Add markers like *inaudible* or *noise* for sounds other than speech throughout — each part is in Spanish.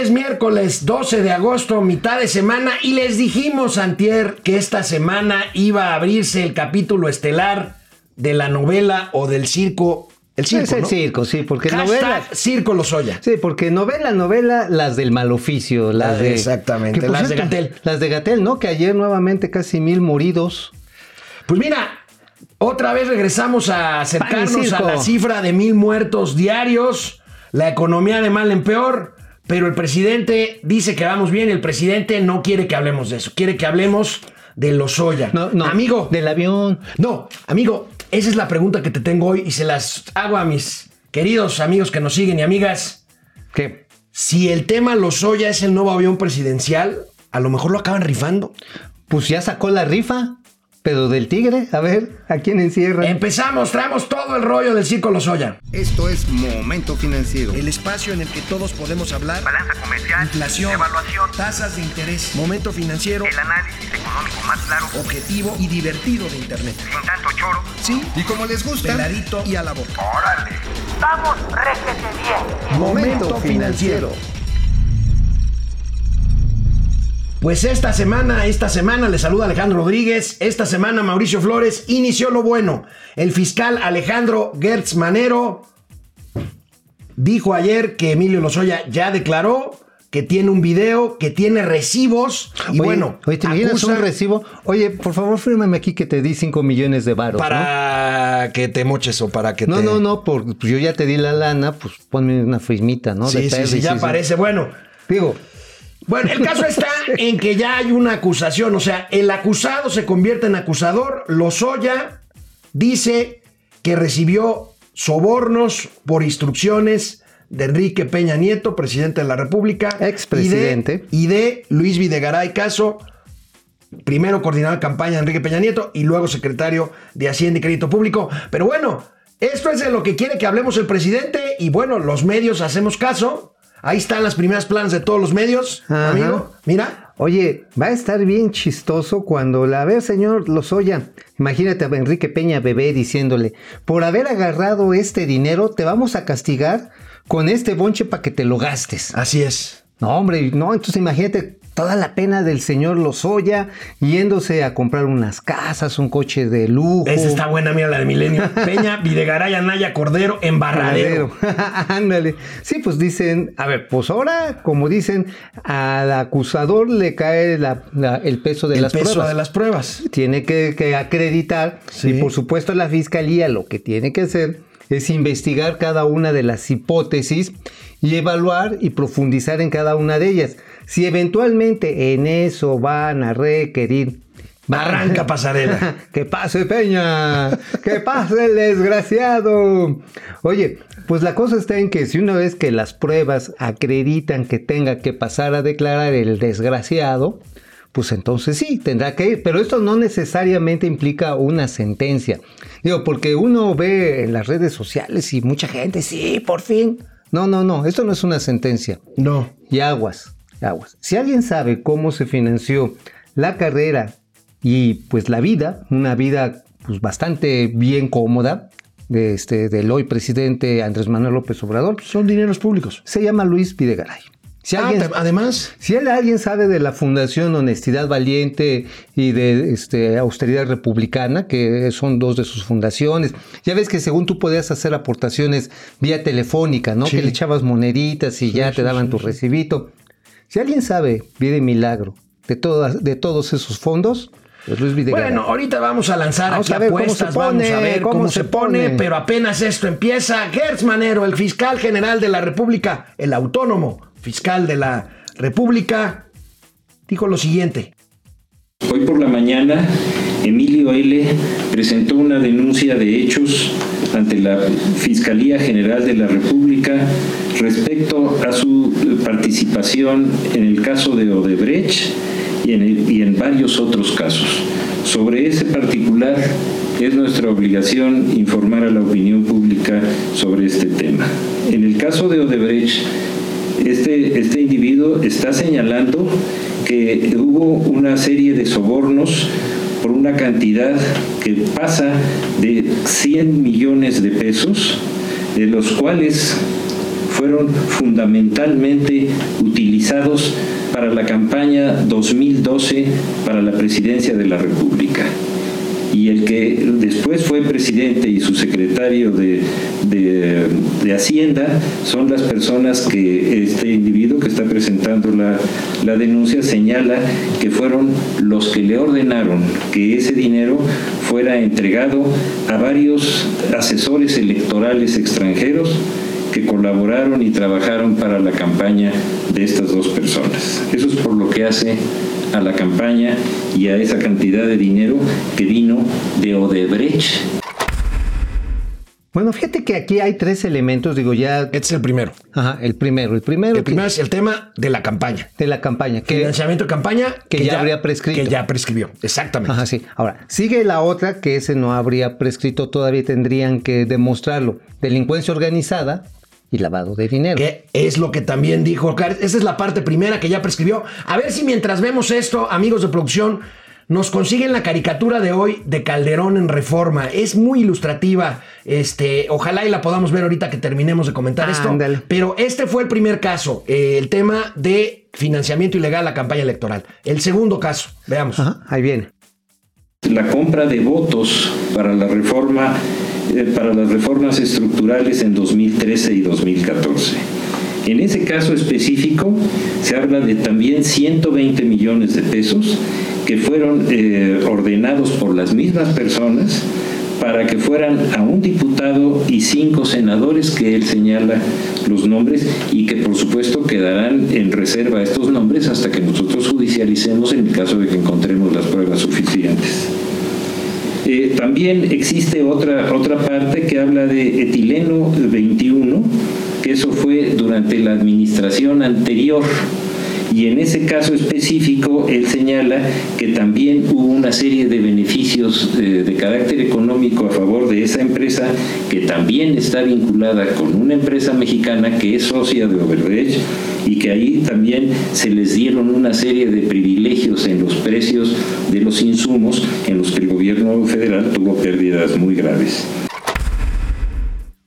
es miércoles 12 de agosto, mitad de semana, y les dijimos antier que esta semana iba a abrirse el capítulo estelar de la novela o del circo. El circo, es el ¿no? circo, sí, porque Hashtag novela. Circo Lozoya. Sí, porque novela, novela, las del mal oficio, las Ah, de. exactamente, que, las de Gatell. Las de Gatel, ¿no? Que ayer nuevamente casi mil moridos. Pues mira, otra vez regresamos a acercarnos a la cifra de mil muertos diarios, la economía de mal en peor, pero el presidente dice que vamos bien, el presidente no quiere que hablemos de eso, quiere que hablemos de Lozoya. No, no. Amigo, Del avión. no, amigo, esa es la pregunta que te tengo hoy y se las hago a mis queridos amigos que nos siguen y amigas. ¿Qué? Si el tema Lozoya es el nuevo avión presidencial, a lo mejor lo acaban rifando. Pues ya sacó la rifa, pero del tigre. A ver, ¿a quién encierra? Empezamos, traemos todo el rollo del circo Lozoya. Esto es Momento Financiero. El espacio en el que todos podemos hablar. balanza comercial, Inflación, evaluación, tasas de interés, momento financiero, el análisis económico más claro, objetivo y divertido de Internet. sin tanto choro. Sí, Y como les gusta, peladito y a la boca. ¡Órale! ¡Vamos, réjete bien! Momento Financiero. Pues esta semana, esta semana le saluda Alejandro Rodríguez. Esta semana Mauricio Flores inició lo bueno. El fiscal Alejandro Gertz Manero dijo ayer que Emilio Lozoya ya declaró que tiene un video, que tiene recibos y Oye, bueno, Oye, ¿te imaginas un recibo? Oye, por favor, fírmame aquí que te di 5 millones de varos. para que te moches o para que ¿no? te No, no, no, porque pues, yo ya te di la lana, pues ponme una firmita, ¿no? Sí, De sí, ya sí. parece. Bueno, Digo, Bueno, el caso está en que ya hay una acusación, o sea, el acusado se convierte en acusador. Lozoya dice que recibió sobornos por instrucciones de Enrique Peña Nieto, presidente de la República. Expresidente. Y y de Luis Videgaray Caso, primero coordinador de campaña de Enrique Peña Nieto y luego secretario de Hacienda y Crédito Público. Pero bueno, esto es de lo que quiere que hablemos el presidente y bueno, los medios hacemos caso. Ahí están las primeras planas de todos los medios, Ajá. amigo. Mira. Oye, va a estar bien chistoso cuando la ve, señor Lozoya. Imagínate a Enrique Peña Bebé diciéndole, por haber agarrado este dinero, te vamos a castigar con este bonche para que te lo gastes. Así es. No, hombre, no, entonces imagínate toda la pena del señor Lozoya yéndose a comprar unas casas, un coche de lujo. Esa está buena, mira la de Milenio. *laughs* Peña, Videgaray, Anaya, Cordero, Embarradero. *laughs* Ándale. Sí, pues dicen, a ver, pues ahora, como dicen, al acusador le cae la- la- el peso de El las peso pruebas. de las pruebas. Tiene que, que acreditar Sí. y por supuesto la fiscalía lo que tiene que hacer es investigar cada una de las hipótesis y evaluar y profundizar en cada una de ellas. Si eventualmente en eso van a requerir Arranca pasarela. *laughs* que pase Peña, que pase el desgraciado. Oye, pues la cosa está en que si una vez que las pruebas acreditan que tenga que pasar a declarar el desgraciado, pues entonces sí, tendrá que ir. Pero esto no necesariamente implica una sentencia. Digo, porque uno ve en las redes sociales y mucha gente, sí, por fin. No, no, no, esto no es una sentencia. No. Y aguas, aguas. Si alguien sabe cómo se financió la carrera y pues la vida, una vida pues bastante bien cómoda de este, del hoy presidente Andrés Manuel López Obrador, Son dineros públicos. se llama Luis Videgaray. Si Ah, alguien, además, si alguien sabe de la Fundación Honestidad Valiente y de este, Austeridad Republicana, que son dos de sus fundaciones, ya ves que según tú podías hacer aportaciones vía telefónica, ¿no? Sí. Que le echabas moneditas y ya te daban tu recibito. Si alguien sabe, viene milagro, de, todas, de todos esos fondos, pues. Bueno, ahorita vamos a lanzar Vamos aquí a ver cómo apuestas, se vamos pone, a ver cómo, cómo se, se pone, pone. pero apenas esto empieza. Gertz Manero, el fiscal general de la República, el autónomo fiscal de la República, dijo lo siguiente. Hoy por la mañana, Emilio L. presentó una denuncia de hechos ante la Fiscalía General de la República respecto a su participación en el caso de Odebrecht y en, el- y en varios otros casos. Sobre ese particular, es nuestra obligación informar a la opinión pública sobre este tema. En el caso de Odebrecht, este, este individuo está señalando que hubo una serie de sobornos por una cantidad que pasa de 100 millones de pesos, de los cuales fueron fundamentalmente utilizados para la campaña 2012 para la presidencia de la República y el que después fue presidente y su secretario de, de, de, Hacienda son las personas que este individuo que está presentando la, la denuncia señala que fueron los que le ordenaron que ese dinero fuera entregado a varios asesores electorales extranjeros que colaboraron y trabajaron para la campaña de estas dos personas. Eso es por lo que hace a la campaña y a esa cantidad de dinero que vino de Odebrecht. Bueno, fíjate que aquí hay tres elementos, digo ya. Este es el primero. Ajá, el primero. El primero, el primero es el tema de la campaña. De la campaña. Que, Financiamiento de campaña. Que, que ya, ya, habría prescrito. Que ya prescribió, exactamente. Ajá, sí. Ahora, sigue la otra que ese no habría prescrito, todavía tendrían que demostrarlo. Delincuencia organizada, y lavado de dinero. Que es lo que también dijo Esa es la parte primera que ya prescribió. A ver si mientras vemos esto, amigos de producción, nos consiguen la caricatura de hoy de Calderón en Reforma. Es muy ilustrativa. Este, ojalá y la podamos ver ahorita que terminemos de comentar Ah, esto. ándale. Pero este fue el primer caso, eh, el tema de financiamiento ilegal a la campaña electoral. El segundo caso, veamos. Ajá, ahí viene. La compra de votos para la reforma eh, para las reformas estructurales en 2013 y 2014. En ese caso específico se habla de también 120 millones de pesos que fueron eh, ordenados por las mismas personas para que fueran a un diputado y cinco senadores que él señala los nombres y que por supuesto quedarán en reserva estos nombres hasta que nosotros judicialicemos en el caso de que encontremos las pruebas suficientes. Eh, también existe otra, otra parte que habla de etileno 21, que eso fue durante la administración anterior. Y en ese caso específico, él señala que también hubo una serie de beneficios eh, de carácter económico a favor de esa empresa, que también está vinculada con una empresa mexicana que es socia de Overreach y que ahí también se les dieron una serie de privilegios en los precios de los insumos en los que el gobierno federal tuvo pérdidas muy graves.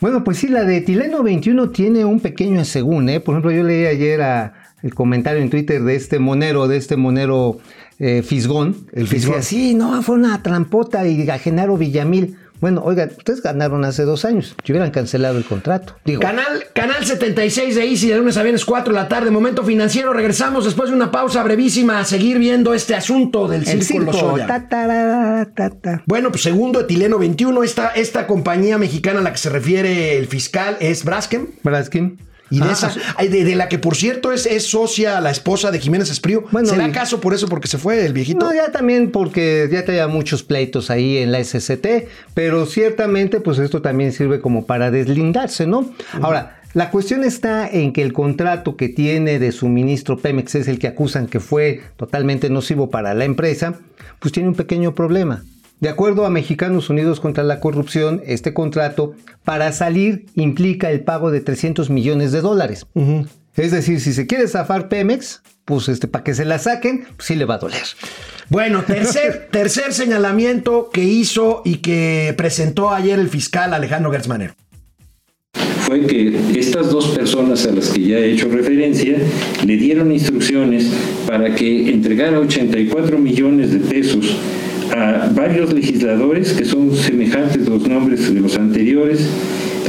Bueno, pues sí, la de etileno 21 tiene un pequeño según, ¿eh? Por ejemplo, yo leí ayer a, el comentario en Twitter de este monero, de este monero eh, Fisgón. El que decía, Fisgón. sí, no, fue una trampota y a Genaro Villamil. Bueno, oigan, ustedes ganaron hace dos años. Si hubieran cancelado el contrato. Digo, Canal, canal 76 de Easy de lunes a viernes 4 de la tarde, momento financiero. Regresamos después de una pausa brevísima a seguir viendo este asunto del el Círculo circo. Lozoya. Ta, tarara, ta, ta. Bueno, pues segundo etileno 21, esta, esta compañía mexicana a la que se refiere el fiscal es Braskem. Braskin. Y de, Ah, esa, de, de la que por cierto es, es socia la esposa de Jiménez Espriu. Bueno, ¿Será y- acaso por eso porque se fue el viejito? No, ya también porque ya tenía muchos pleitos ahí en la SCT, pero ciertamente pues esto también sirve como para deslindarse, ¿no? Ahora, la cuestión está en que el contrato que tiene de suministro Pemex es el que acusan que fue totalmente nocivo para la empresa, pues tiene un pequeño problema. De acuerdo a Mexicanos Unidos contra la Corrupción, este contrato para salir implica el pago de 300 millones de dólares. Es decir, si se quiere zafar Pemex, pues este, para que se la saquen, pues sí le va a doler. Bueno, tercer, *laughs* tercer señalamiento que hizo y que presentó ayer el fiscal Alejandro Gertz Manero. fue que estas dos personas a las que ya he hecho referencia le dieron instrucciones para que entregara 84 millones de pesos a varios legisladores que son semejantes los nombres de los anteriores,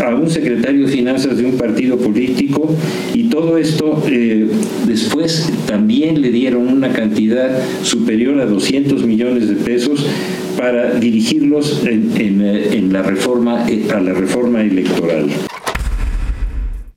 a un secretario de finanzas de un partido político y todo esto eh, después también le dieron una cantidad superior a 200 millones de pesos para dirigirlos en, eh, la reforma eh, a la reforma electoral.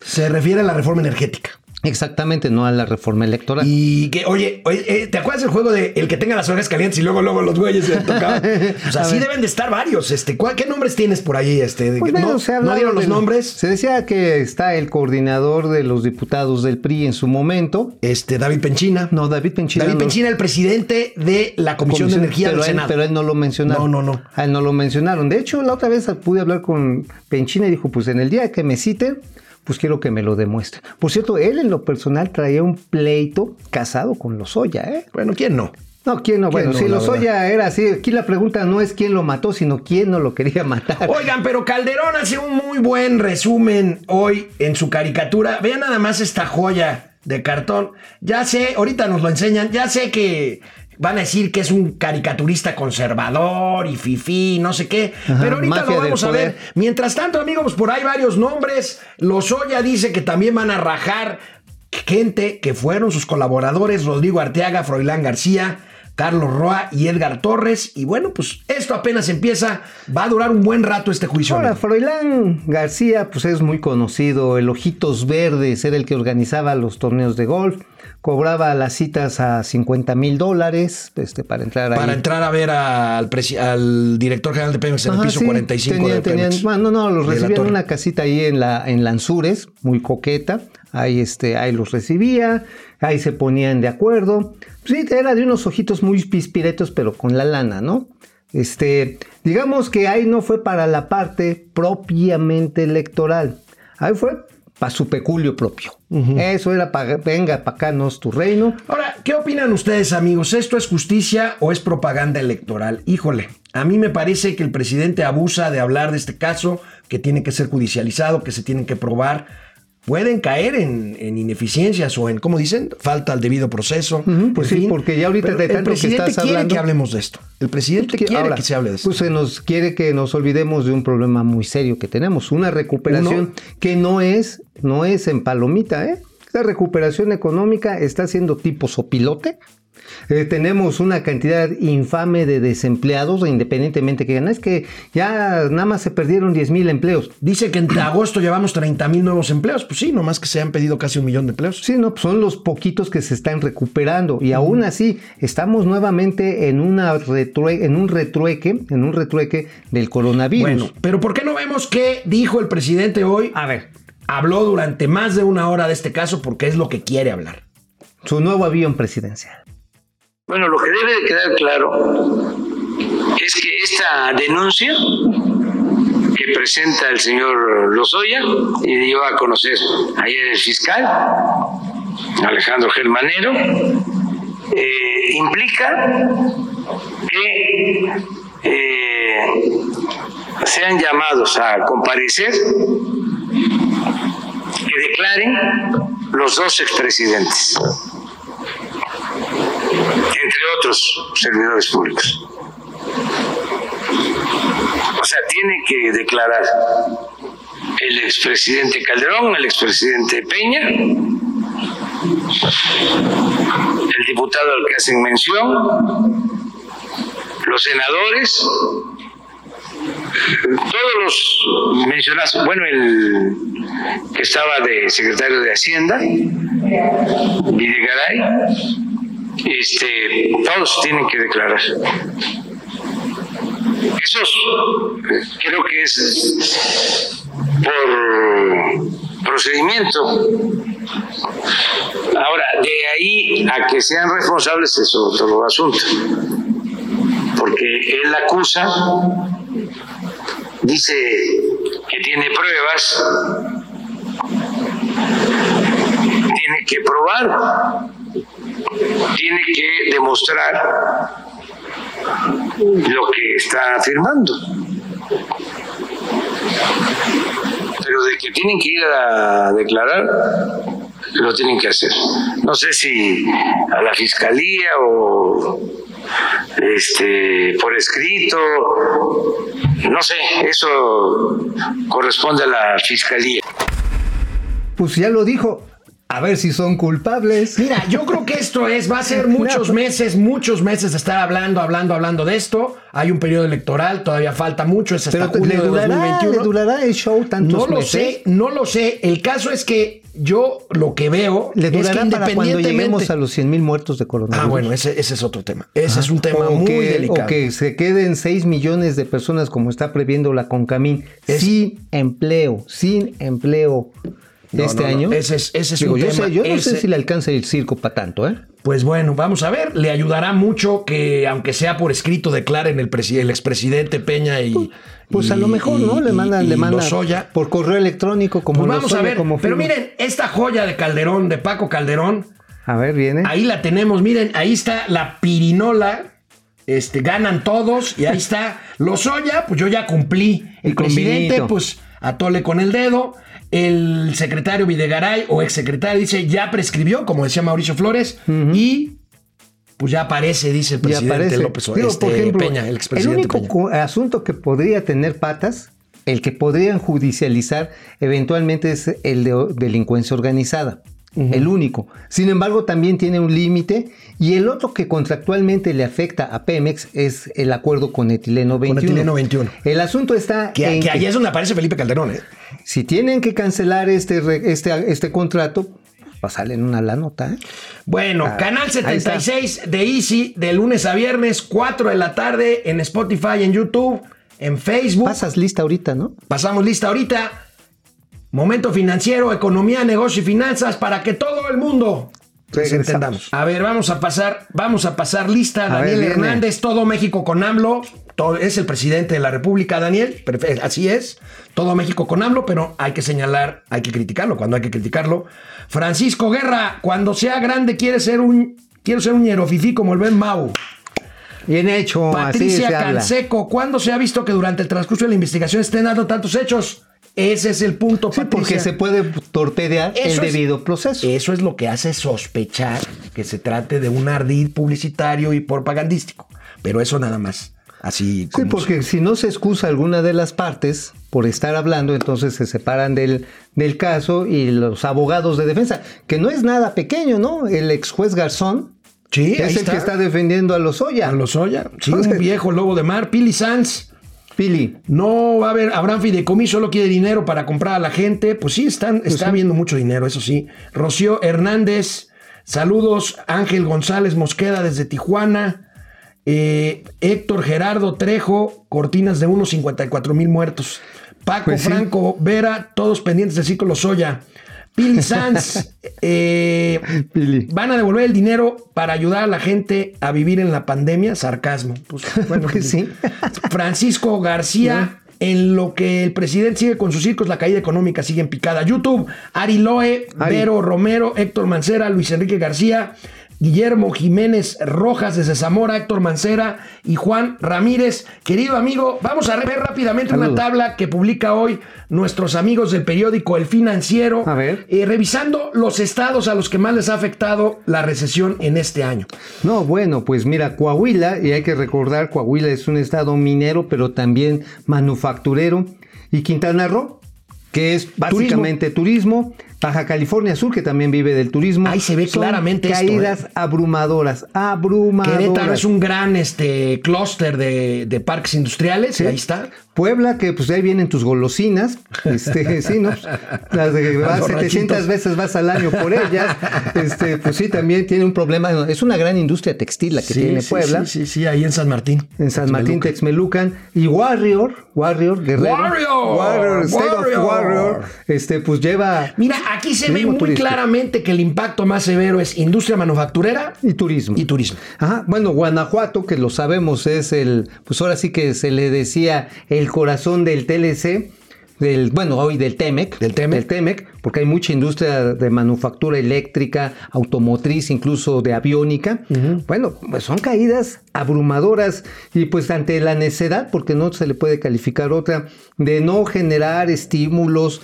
Se refiere a la reforma energética. Exactamente, no a la reforma electoral. Y que, oye, oye, eh, ¿te acuerdas del juego de el que tenga las orejas calientes y luego, luego los güeyes se tocaban? *laughs* Pues así deben de estar varios. Este, ¿cuál- ¿Qué nombres tienes por ahí? Este, Pues ¿no, se ¿No dieron los de- nombres? Se decía que está el coordinador de los diputados del PRI en su momento. Este, David Penchina. No, David Penchina. David no. Penchina, el presidente de la Comisión, de Energía pero del él, Senado. Pero él no lo mencionaron. No, no, no. A él no lo mencionaron. De hecho, la otra vez pude hablar con Penchina y dijo, pues en el día que me citen, pues quiero que me lo demuestre. Por cierto, él en lo personal traía un pleito casado con Lozoya, ¿eh? Bueno, ¿quién no? No, ¿quién no? Bueno, no, si Lozoya era así, aquí la pregunta no es quién lo mató, sino quién no lo quería *laughs* matar. Oigan, pero Calderón hace un muy buen resumen hoy en su caricatura. Vean nada más esta joya de cartón. Ya sé, ahorita nos lo enseñan, ya sé que van a decir que es un caricaturista conservador y fifí, no sé qué, Ajá, pero ahorita lo vamos a ver. Mientras tanto, amigos, pues por ahí varios nombres. Lozoya dice que también van a rajar gente que fueron sus colaboradores, Rodrigo Arteaga, Froilán García, Carlos Roa y Edgar Torres. Y bueno, pues esto apenas empieza, va a durar un buen rato este juicio. Ahora. Froilán García, pues es muy conocido, el Ojitos Verdes era el que organizaba los torneos de golf, cobraba las citas a 50 mil dólares este, para entrar ahí. Para entrar a ver al, presi- al director general de Pemex en el piso sí, 45 tenían- de tenían- bueno, no, los recibían en una casita ahí en la en Lanzures, muy coqueta. Ahí este, ahí los recibía, ahí se ponían de acuerdo. Sí, era de unos ojitos muy pispiretos, pero con la lana, ¿no? Este, digamos que ahí no fue para la parte propiamente electoral. Ahí fue para su peculio propio. Eso era para, venga, para acá no es tu reino. Ahora, ¿qué opinan ustedes, amigos? ¿Esto es justicia o es propaganda electoral? Híjole, a mí me parece que el presidente abusa de hablar de este caso, que tiene que ser judicializado, que se tienen que probar. Pueden caer en, en ineficiencias o en, ¿cómo dicen? Falta al debido proceso. Ujú, pues En sí, porque ya ahorita de el tanto que presidente estás quiere hablando- que hablemos de esto. El presidente Que quiere ahora, que se hable de esto. Pues se nos quiere que nos olvidemos de un problema muy serio que tenemos, una recuperación Uno. que no es, no es en palomita, ¿eh? Esta recuperación económica está siendo tipo sopilote. Eh, tenemos una cantidad infame de desempleados, independientemente que ganan. Es que ya nada más se perdieron 10 mil empleos. Dice que entre agosto llevamos 30 mil nuevos empleos. Pues sí, nomás que se han pedido casi un millón de empleos. Sí, no, pues son los poquitos que se están recuperando y aún así estamos nuevamente en, una retrue- en un retrueque, en un retrueque del coronavirus. Bueno, pero ¿por qué no vemos qué dijo el presidente hoy? a ver, Habló durante más de una hora de este caso porque es lo que quiere hablar. su nuevo avión presidencial. Bueno, lo que debe de quedar claro es que esta denuncia que presenta el señor Lozoya y dio a conocer ayer el fiscal Alejandro Germanero eh, implica que eh, sean llamados a comparecer, que declaren los dos expresidentes otros servidores públicos. O sea, tiene que declarar el expresidente Calderón, el expresidente Peña, el diputado al que hacen mención, los senadores, todos los mencionados, bueno, el que estaba de secretario de Hacienda, Videgaray, este, todos tienen que declarar. Eso es, creo que es por procedimiento. Ahora, de ahí a que sean responsables es otro asunto. Porque él acusa, dice que tiene pruebas, tiene que probar tiene que demostrar lo que está afirmando. Pero de que tienen que ir a declarar, lo tienen que hacer. No sé si a la fiscalía o este por escrito, no sé, eso corresponde a la fiscalía. Pues ya lo dijo. A ver si son culpables. Mira, yo creo que esto es, va a ser muchos meses, muchos meses de estar hablando, hablando, hablando de esto. Hay un periodo electoral, todavía falta mucho, es hasta Pero junio le de durará, 2021. le durará el show tantos No lo meses? sé, no lo sé. El caso es que yo lo que veo Le es que durará para cuando independientemente... lleguemos a los 100 mil muertos de coronavirus. Ah, bueno, ese, ese es otro tema. Ese es un tema muy que, delicado. O que se queden 6 millones de personas como está previendo la Concamín Es- sin empleo, sin empleo No, este no, no, año. ese es- ese es Digo, un yo tema, sé- yo no sé si le alcanza el circo para tanto, ¿eh? Pues bueno, vamos a ver. Le ayudará mucho que, aunque sea por escrito, declaren el, el expresidente Peña y. Pues a y- lo mejor, ¿no? Le mandan, y le mandan Lozoya. por correo electrónico como Pues vamos a ver. como Pero miren, esta joya de Calderón, de Paco Calderón, A ver, viene. Ahí la tenemos, miren, ahí está la pirinola. Este, ganan todos y ahí está Lozoya, pues yo ya cumplí. El con presidente, pues atole con el dedo. El secretario Videgaray o exsecretario dice ya prescribió, como decía Mauricio Flores, y pues ya aparece, dice el presidente aparece. López Digo, este, por ejemplo, Peña, el el expresidente único Peña. asunto que podría tener patas, el que podrían judicializar eventualmente es el de delincuencia organizada. El único. Sin embargo, también tiene un límite. Y el otro que contractualmente le afecta a Pemex es el acuerdo con etileno 21. etileno 21. El asunto está Que, en que que allí es donde aparece Felipe Calderón, ¿eh? si tienen que cancelar este, este, este contrato, salen una la nota. ¿eh? Bueno, Ah, canal ahí está. 76 de Easy, de lunes a viernes, 4 de la tarde, en Spotify, en YouTube, en Facebook. Pasas lista ahorita, ¿no? Pasamos lista ahorita. Momento financiero, economía, negocio y finanzas para que todo el mundo nos entendamos. A ver, vamos a pasar, vamos a pasar lista. A Daniel. Hernández, todo México con AMLO. Todo- es el presidente de la República, Daniel. Así es. Todo México con AMLO, pero hay que señalar, hay que criticarlo cuando hay que criticarlo. Francisco Guerra, cuando sea grande quiere ser un, quiero ser un hierofifí como el Ben Mau. Bien hecho, así Patricia habla. Canseco, ¿cuándo se ha visto que durante el transcurso de la investigación estén dando tantos hechos? Ese es el punto, Sí, Patricia. porque se puede torpedear Eso el es- debido proceso. Eso es lo que hace sospechar que se trate de un ardid publicitario y propagandístico. Pero eso nada más. Así Sí, porque si no se excusa alguna de las partes por estar hablando, entonces se separan del, del caso y los abogados de defensa, que no es nada pequeño, ¿no? El ex juez Garzón Sí, es el está. que está defendiendo a los Oya. A los Oya. Sí, un viejo lobo de mar. Pili Sanz. Pili. No va a haber, habrán fideicomiso, solo quiere dinero para comprar a la gente. Pues sí, están, está habiendo mucho dinero, eso sí. Rocío Hernández, saludos. Ángel González Mosqueda desde Tijuana. Eh, Héctor Gerardo Trejo, cortinas de unos 54 mil muertos. Paco Pues sí. Franco Vera, todos pendientes del ciclo Soya. Pili Sanz, eh, Pili. van a devolver el dinero para ayudar a la gente a vivir en la pandemia. Sarcasmo. Pues, bueno, Pues sí. Francisco García. En lo que el presidente sigue con sus circos, la caída económica sigue en picada. YouTube, Ari Loe, Ari. Vero Romero, Héctor Mancera, Luis Enrique García, Guillermo Jiménez Rojas desde Zamora, Héctor Mancera y Juan Ramírez. Querido amigo, vamos a ver rápidamente una tabla que publica hoy nuestros amigos del periódico El Financiero, A ver. eh, revisando los estados a los que más les ha afectado la recesión en este año. No, bueno, pues mira, Coahuila, y hay que recordar, Coahuila es un estado minero, pero también manufacturero, y Quintana Roo, que es básicamente turismo, Baja California Sur, que también vive del turismo. Ahí se ve Son claramente esto, caídas ¿eh? abrumadoras, abrumadoras. Querétaro es un gran este, clúster de, de parques industriales, ahí está. Puebla, que pues ahí vienen tus golosinas, este, *laughs* sí, ¿no? Las de vas Los 700 borrachitos. veces vas al año por ellas, este, pues sí, también tiene un problema, es una gran industria textil la que Sí, tiene sí, Puebla. Sí, sí, sí, ahí en San Martín. En San Martín, Texmelucan. Y Warrior, Warrior, Guerrero. Warrior, Warrior, State of Warrior. Este, pues lleva. Mira, aquí se ve muy turístico. claramente que el impacto más severo es industria manufacturera Y turismo. y turismo. Ajá, bueno, Guanajuato, que lo sabemos, es el, pues ahora sí que se le decía el corazón del TLC, del, bueno, hoy del TEMEC. Del TEMEC. Del TEMEC, porque hay mucha industria de manufactura eléctrica, automotriz, incluso de aviónica. Bueno, pues son caídas abrumadoras y pues ante la necedad, porque no se le puede calificar otra, de no generar estímulos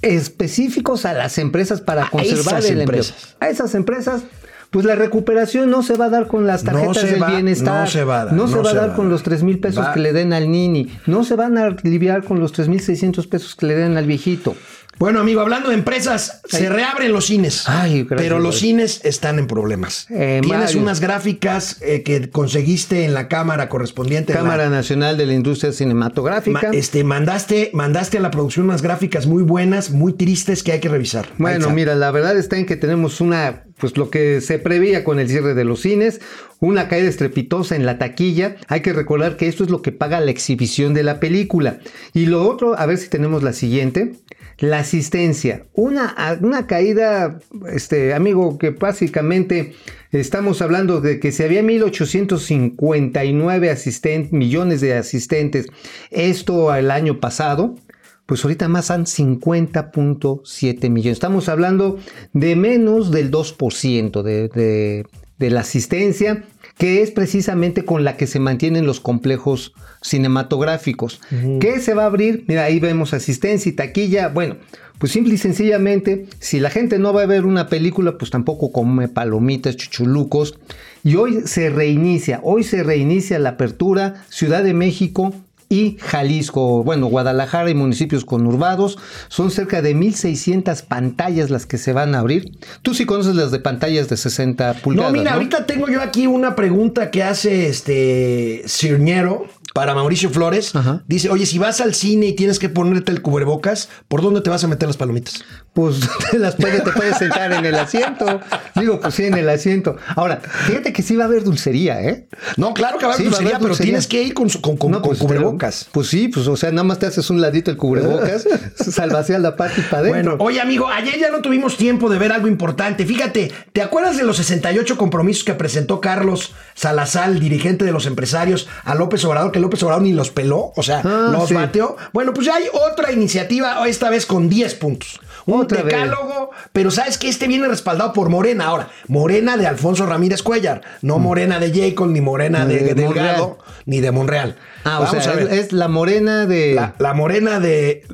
específicos a las empresas para A conservar el empleo. A esas empresas, pues la recuperación no se va a dar con las No tarjetas se del va- bienestar. no se va a dar, No se no va a dar va con dar. los 3 mil pesos Va- que le den al nini. No se van a aliviar con los 3 mil 600 pesos que le den al viejito. Bueno, amigo, hablando de empresas, se reabren los cines. Ay, gracias, pero los cines están en problemas. Eh, Tienes unas gráficas eh, que conseguiste en la cámara correspondiente. de la- Cámara Nacional de la Industria Cinematográfica. Ma- este, mandaste, mandaste a la producción unas gráficas muy buenas, muy tristes que hay que revisar. Bueno, mira, la verdad está en que tenemos una, pues lo que se preveía con el cierre de los cines, una caída estrepitosa en la taquilla. Hay que recordar que esto es lo que paga la exhibición de la película. Y lo otro, a ver si tenemos la siguiente, la asistencia. Una, una caída, este amigo, que básicamente estamos hablando de que si había 1859 asisten- millones de asistentes, esto el año pasado, pues ahorita más son 50.7 millones. Estamos hablando de menos del 2% de, de, de la asistencia que es precisamente con la que se mantienen los complejos cinematográficos. ¿Qué se va a abrir? Mira, ahí vemos asistencia y taquilla. Bueno, pues simple y sencillamente, si la gente no va a ver una película, pues tampoco come palomitas, chuchulucos. Y hoy se reinicia, hoy se reinicia la apertura Ciudad de México y Jalisco, bueno, Guadalajara y municipios conurbados. Son cerca de 1.600 pantallas las que se van a abrir. Tú sí conoces las de pantallas de 60 pulgadas. No, mira, ahorita tengo yo aquí una pregunta que hace este Cirñero para Mauricio Flores. Ajá. Dice, oye, si vas al cine y tienes que ponerte el cubrebocas, ¿por dónde te vas a meter las palomitas? Pues *laughs* te las puedes, te puedes sentar en el asiento. Digo, pues sí, en el asiento. Ahora, fíjate que sí va a haber dulcería, ¿eh? No, claro que va a haber Sí, va a dulcería, haber pero dulcería. tienes que ir con, con, con- No, con pues, cubrebocas. Pues sí, pues o sea, nada más te haces un ladito el cubrebocas, *laughs* salvaciar la parte y para adentro. Bueno, oye amigo, ayer ya no tuvimos tiempo de ver algo importante. Fíjate, ¿te acuerdas de los 68 compromisos que presentó Carlos Salazar, dirigente de los empresarios, a López Obrador, que López Obrador ni los peló? O sea, Ah, los sí. bateó. Bueno, pues ya hay otra iniciativa, esta vez con 10 puntos. Un Otra vez. decálogo, pero sabes que este viene respaldado por Morena. Ahora, Morena de Alfonso Ramírez Cuellar, no Morena de Jacob, ni Morena de, Mm. De Delgado, Monreal. ni de Monreal. ah, o Vamos sea, a ver. es, es la morena de. La, la morena de.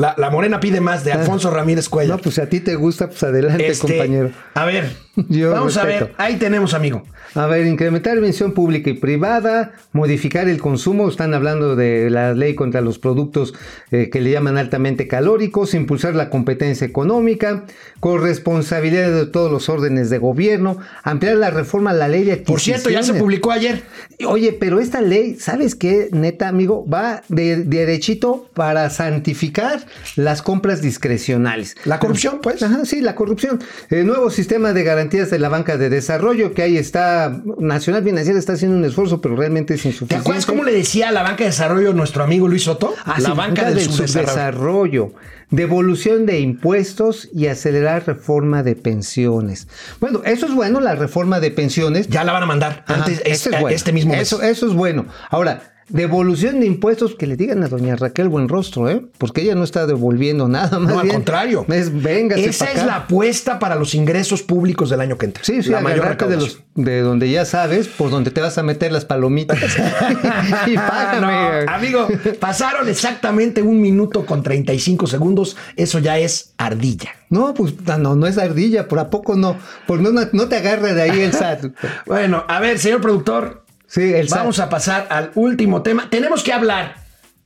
La, la morena pide más de Alfonso Ramírez Cuellar. No, pues si a ti te gusta, pues adelante, Este, compañero. A ver, Yo vamos a ver. Ahí tenemos, amigo. A ver, incrementar inversión pública y privada, modificar el consumo, están hablando de la ley contra los productos eh, que le llaman altamente calóricos, impulsar la competencia económica, corresponsabilidad de todos los órdenes de gobierno, ampliar la reforma a la ley de Por cierto, ya se publicó ayer. Oye, pero esta ley, ¿sabes qué, neta, amigo? Va de, derechito para santificar las compras discrecionales. La corrupción, pues. Ajá, sí, la corrupción. El nuevo sistema de garantías de la banca de desarrollo, que ahí está, Nacional Financiera está haciendo un esfuerzo, pero realmente es ¿Te insuficiente. acuerdas cómo le decía a la banca de desarrollo nuestro amigo Luis Soto? Ah, la sí, banca del, subdesarrollo. subdesarrollo, devolución de impuestos y acelerar reforma de pensiones. Bueno, eso es bueno, la reforma de pensiones. Ya la van a mandar Ajá, antes, este, es bueno. este mismo mes. Eso, eso es bueno. Ahora, devolución de impuestos, que le digan a doña Raquel Buenrostro, ¿eh? Porque ella no está devolviendo nada más. no, al contrario. Es, véngase Esa es la apuesta para los ingresos públicos del año que entra. Sí, sí, la mayor de, los, de donde ya sabes, por donde te vas a meter las palomitas. *laughs* *laughs* y págame. No, amigo, pasaron exactamente un minuto con 35 segundos. Eso ya es ardilla. No, pues no, no es ardilla, por a poco no. Por no, no, no te agarre de ahí el SAT. *laughs* Bueno, a ver, señor productor, Sí, el SAT. Vamos a pasar al último tema. Tenemos que hablar,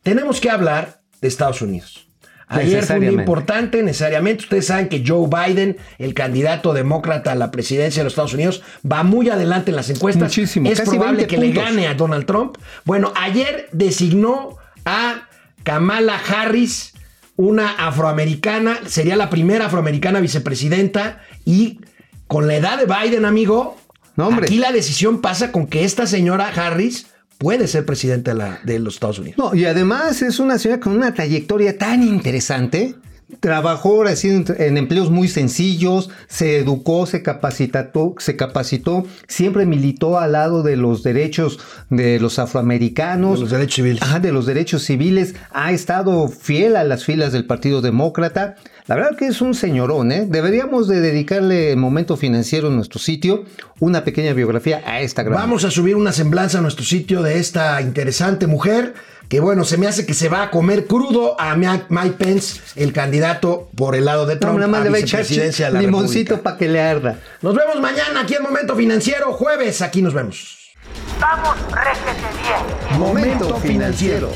tenemos que hablar de Estados Unidos. Ayer fue un día importante, necesariamente. Ustedes saben que Joe Biden, el candidato demócrata a la presidencia de los Estados Unidos, va muy adelante en las encuestas. Muchísimo, Es probable 20 que le gane a Donald Trump. Bueno, ayer designó a Kamala Harris, una afroamericana, sería la primera afroamericana vicepresidenta y con la edad de Biden, amigo, No, hombre. aquí la decisión pasa con que esta señora Harris puede ser presidenta de, la- de los Estados Unidos. No, y además es una señora con una trayectoria tan interesante. Trabajó en, en empleos muy sencillos, se educó, se capacitó, se capacitó, siempre militó al lado de los derechos de los afroamericanos. De los derechos civiles. Ajá, de los derechos civiles. Ha estado fiel a las filas del Partido Demócrata. La verdad que es un señorón, ¿eh? Deberíamos de dedicarle en momento financiero en nuestro sitio una pequeña biografía a esta gran Vamos a subir una semblanza a nuestro sitio de esta interesante mujer que bueno, se me hace que se va a comer crudo a Mike Pence, el candidato por el lado de No, Trump nada más a le va a echar vicepresidencia de la limoncito para que le arda. Nos vemos mañana aquí en Momento Financiero, jueves, aquí nos vemos. Vamos, réjete bien. Momento financiero.